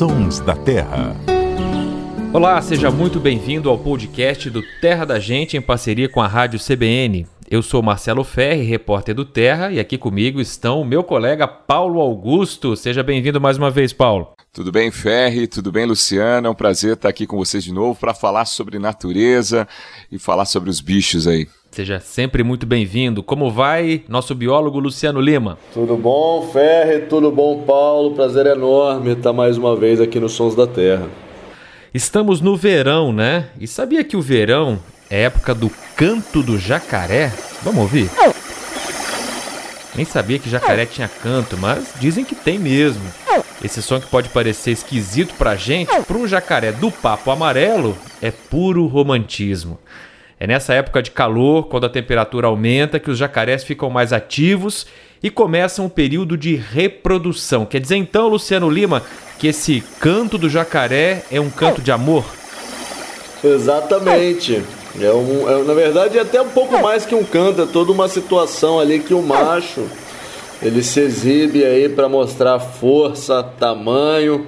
Sons da Terra. Olá, seja muito bem-vindo ao podcast do Terra da Gente em parceria com a Rádio CBN. Eu sou Marcelo Ferri, repórter do Terra, e aqui comigo estão o meu colega Paulo Augusto. Seja bem-vindo mais uma vez, Paulo. Tudo bem, Ferri? Tudo bem, Luciana? É um prazer estar aqui com vocês de novo para falar sobre natureza e falar sobre os bichos aí. Seja sempre muito bem-vindo. Como vai nosso biólogo Luciano Lima? Tudo bom, Ferre? Tudo bom, Paulo? Prazer enorme estar mais uma vez aqui no Sons da Terra. Estamos no verão, né? E sabia que o verão é época do canto do jacaré? Vamos ouvir? Nem sabia que jacaré tinha canto, mas dizem que tem mesmo. Esse som que pode parecer esquisito pra gente, para um jacaré do papo amarelo, é puro romantismo. É nessa época de calor, quando a temperatura aumenta, que os jacarés ficam mais ativos e começam o período de reprodução. Quer dizer então, Luciano Lima, que esse canto do jacaré é um canto de amor? Exatamente. É um, é, na verdade, é até um pouco mais que um canto, é toda uma situação ali que o macho ele se exibe aí para mostrar força, tamanho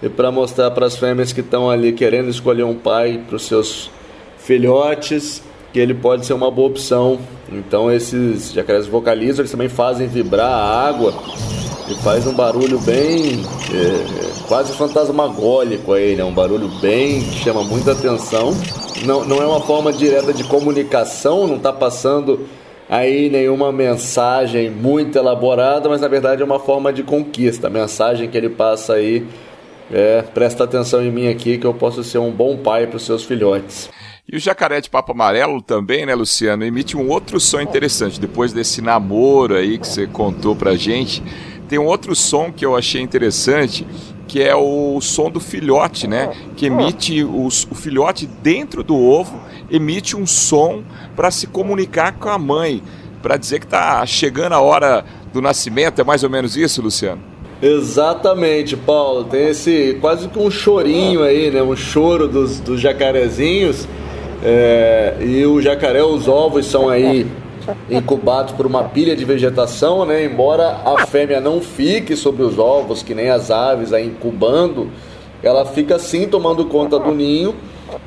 e para mostrar para as fêmeas que estão ali querendo escolher um pai para os seus filhotes, que ele pode ser uma boa opção. Então esses jacarés vocalizam, eles também fazem vibrar a água e faz um barulho bem é, quase fantasmagólico aí, né? Um barulho bem que chama muita atenção. Não, não é uma forma direta de comunicação, não está passando aí nenhuma mensagem muito elaborada, mas na verdade é uma forma de conquista. A mensagem que ele passa aí é presta atenção em mim aqui que eu posso ser um bom pai para os seus filhotes. E o jacaré de papo amarelo também, né, Luciano, emite um outro som interessante. Depois desse namoro aí que você contou pra gente, tem um outro som que eu achei interessante, que é o som do filhote, né? Que emite os, o filhote dentro do ovo, emite um som para se comunicar com a mãe, para dizer que está chegando a hora do nascimento. É mais ou menos isso, Luciano? Exatamente, Paulo. Tem esse quase que um chorinho aí, né? Um choro dos, dos jacarezinhos é, e o jacaré, os ovos são aí incubados por uma pilha de vegetação, né? Embora a fêmea não fique sobre os ovos, que nem as aves aí incubando, ela fica sim tomando conta do ninho.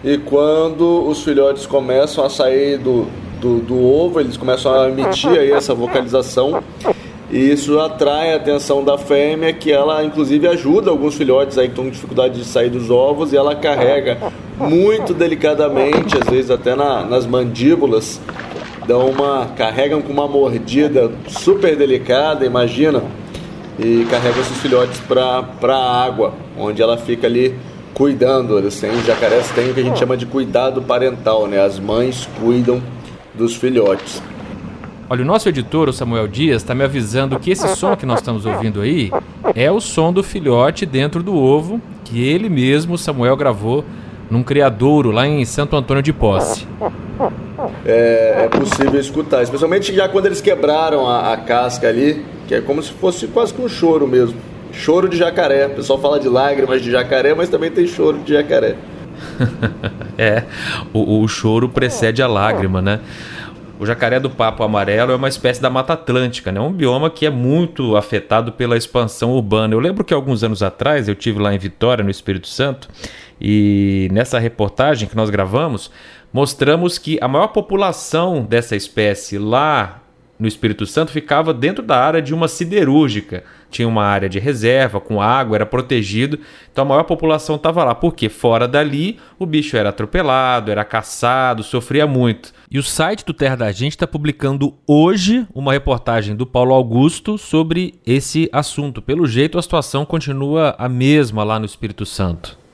E quando os filhotes começam a sair do, do, do ovo, eles começam a emitir aí essa vocalização e isso atrai a atenção da fêmea, que ela inclusive ajuda alguns filhotes aí que estão com dificuldade de sair dos ovos e ela carrega muito delicadamente, às vezes até na, nas mandíbulas, dão uma carregam com uma mordida super delicada, imagina, e carrega esses filhotes para a água, onde ela fica ali cuidando. Eles têm, jacarés têm o que a gente chama de cuidado parental, né? As mães cuidam dos filhotes. Olha, o nosso editor, o Samuel Dias, está me avisando que esse som que nós estamos ouvindo aí é o som do filhote dentro do ovo que ele mesmo, Samuel, gravou num criadouro lá em Santo Antônio de Posse. É, é possível escutar, especialmente já quando eles quebraram a, a, casca ali, que é como se fosse quase que um choro mesmo. Choro de jacaré. O pessoal fala de lágrimas de jacaré, mas também tem choro de jacaré. é, o, o choro precede a lágrima, né? O jacaré do papo amarelo é uma espécie da Mata Atlântica, né? um bioma que é muito afetado pela expansão urbana. Eu lembro que alguns anos atrás eu tive lá em Vitória, no Espírito Santo, e nessa reportagem que nós gravamos, mostramos que a maior população dessa espécie lá no Espírito Santo ficava dentro da área de uma siderúrgica. Tinha uma área de reserva com água, era protegido. Então a maior população estava lá. Porque fora dali o bicho era atropelado, era caçado, sofria muito. E o site do Terra da Gente está publicando hoje uma reportagem do Paulo Augusto sobre esse assunto. Pelo jeito a situação continua a mesma lá no Espírito Santo.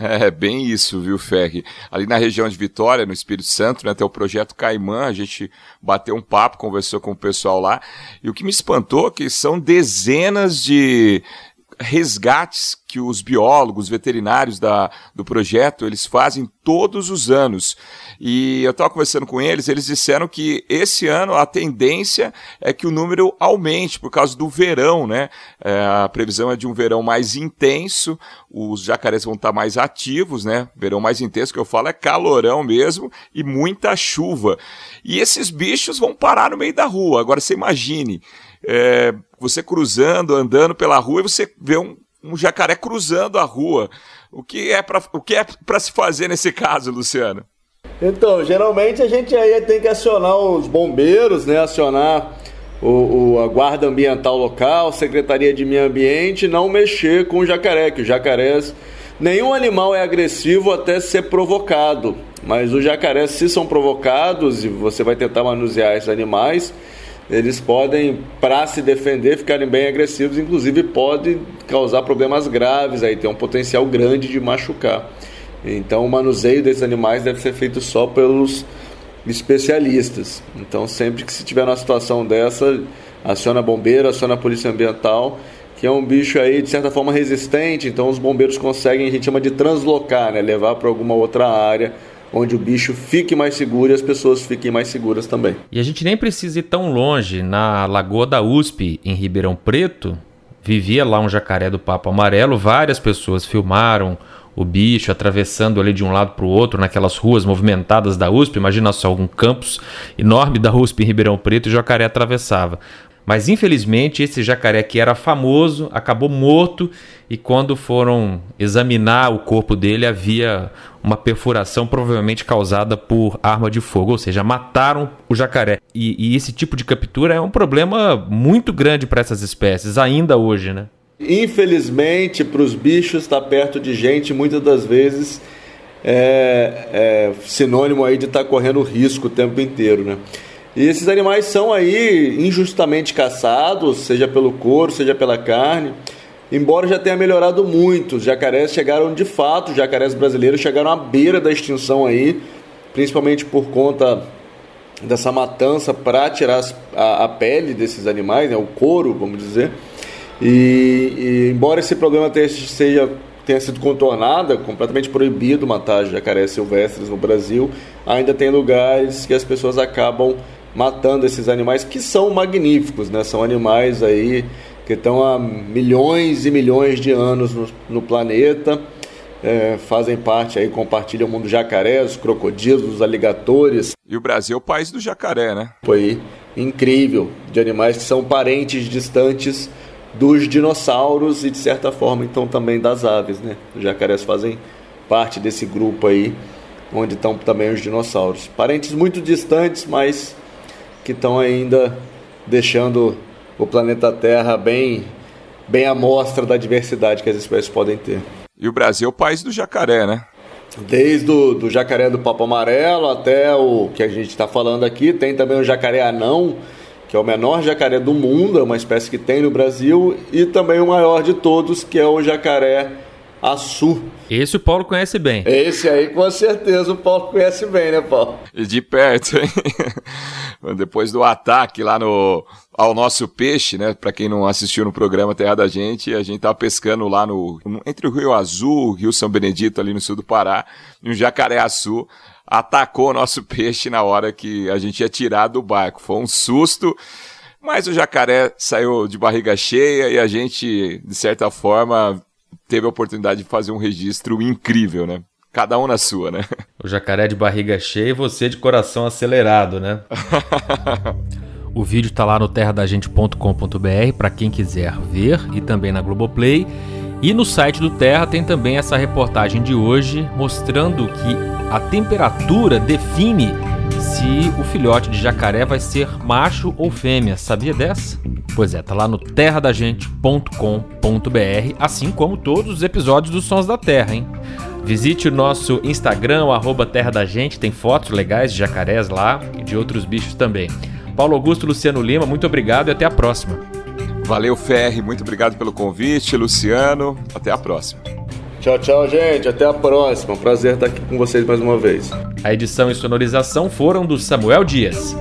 É, bem isso, viu, Ferri? Ali na região de Vitória, no Espírito Santo, né, tem o projeto Caimã, a gente bateu um papo, conversou com o pessoal lá, e o que me espantou é que são dezenas de resgates que os biólogos, veterinários da, do projeto, eles fazem todos os anos. E eu estava conversando com eles, eles disseram que esse ano a tendência é que o número aumente por causa do verão, né? É, a previsão é de um verão mais intenso, os jacarés vão estar mais ativos, né? Verão mais intenso que eu falo é calorão mesmo e muita chuva. E esses bichos vão parar no meio da rua. Agora você imagine, é, você cruzando, andando pela rua e você vê um um jacaré cruzando a rua. O que é para é se fazer nesse caso, Luciano? Então, geralmente a gente aí tem que acionar os bombeiros, né? Acionar o, o, a guarda ambiental local, secretaria de meio ambiente, não mexer com o jacaré, que os jacarés nenhum animal é agressivo até ser provocado, mas os jacarés se são provocados e você vai tentar manusear esses animais, eles podem, para se defender, ficarem bem agressivos, inclusive pode causar problemas graves, aí tem um potencial grande de machucar. Então, o manuseio desses animais deve ser feito só pelos especialistas. Então, sempre que se tiver uma situação dessa, aciona bombeiro, aciona a polícia ambiental, que é um bicho aí de certa forma resistente, então os bombeiros conseguem, a gente chama de translocar, né, levar para alguma outra área onde o bicho fique mais seguro e as pessoas fiquem mais seguras também. E a gente nem precisa ir tão longe. Na Lagoa da USP, em Ribeirão Preto, vivia lá um jacaré do papo amarelo. Várias pessoas filmaram o bicho atravessando ali de um lado para o outro naquelas ruas movimentadas da USP. Imagina só um campus enorme da USP em Ribeirão Preto e o jacaré atravessava. Mas infelizmente esse jacaré que era famoso acabou morto e quando foram examinar o corpo dele havia uma perfuração provavelmente causada por arma de fogo, ou seja, mataram o jacaré. E, e esse tipo de captura é um problema muito grande para essas espécies ainda hoje, né? Infelizmente, para os bichos estar tá perto de gente muitas das vezes é, é sinônimo aí de estar tá correndo risco o tempo inteiro, né? E esses animais são aí injustamente caçados, seja pelo couro, seja pela carne. Embora já tenha melhorado muito, os jacarés chegaram de fato, os jacarés brasileiros chegaram à beira da extinção aí, principalmente por conta dessa matança para tirar a, a, pele desses animais, né, o couro, vamos dizer. E, e embora esse problema tenha, seja, tenha sido contornado, completamente proibido matar jacarés silvestres no Brasil, ainda tem lugares que as pessoas acabam matando esses animais que são magníficos, né? São animais aí que estão há milhões e milhões de anos no, no planeta, é, fazem parte aí, compartilham o mundo jacaré, os crocodilos, os aligatores. E o Brasil é o país do jacaré, né? Foi incrível, de animais que são parentes distantes dos dinossauros e de certa forma então também das aves, né? Os jacarés fazem parte desse grupo aí, onde estão também os dinossauros. Parentes muito distantes, mas que estão ainda deixando o planeta Terra bem, bem à mostra da diversidade que as espécies podem ter. E o Brasil é o país do jacaré, né? Desde o do jacaré do papo amarelo até o que a gente está falando aqui, tem também o jacaré anão, que é o menor jacaré do mundo, é uma espécie que tem no Brasil, e também o maior de todos, que é o jacaré Açu. Esse o Paulo conhece bem. Esse aí com certeza o Paulo conhece bem, né, Paulo? E de perto, hein? Depois do ataque lá no ao nosso peixe, né? Para quem não assistiu no programa Terra da Gente, a gente tava pescando lá no entre o Rio Azul, Rio São Benedito ali no sul do Pará, e um jacaré açu atacou o nosso peixe na hora que a gente ia tirar do barco. Foi um susto. Mas o jacaré saiu de barriga cheia e a gente, de certa forma, teve a oportunidade de fazer um registro incrível, né? Cada um na sua, né? O jacaré de barriga cheia e você de coração acelerado, né? o vídeo tá lá no terradagente.com.br para quem quiser ver e também na Globoplay. E no site do Terra tem também essa reportagem de hoje mostrando que a temperatura define se o filhote de jacaré vai ser macho ou fêmea. Sabia dessa? Pois é, tá lá no terradagente.com.br, assim como todos os episódios dos Sons da Terra, hein? Visite o nosso Instagram, arroba Terra da Gente, tem fotos legais de jacarés lá e de outros bichos também. Paulo Augusto Luciano Lima, muito obrigado e até a próxima. Valeu, Ferri, muito obrigado pelo convite, Luciano. Até a próxima. Tchau, tchau, gente. Até a próxima. Um prazer estar aqui com vocês mais uma vez. A edição e sonorização foram do Samuel Dias.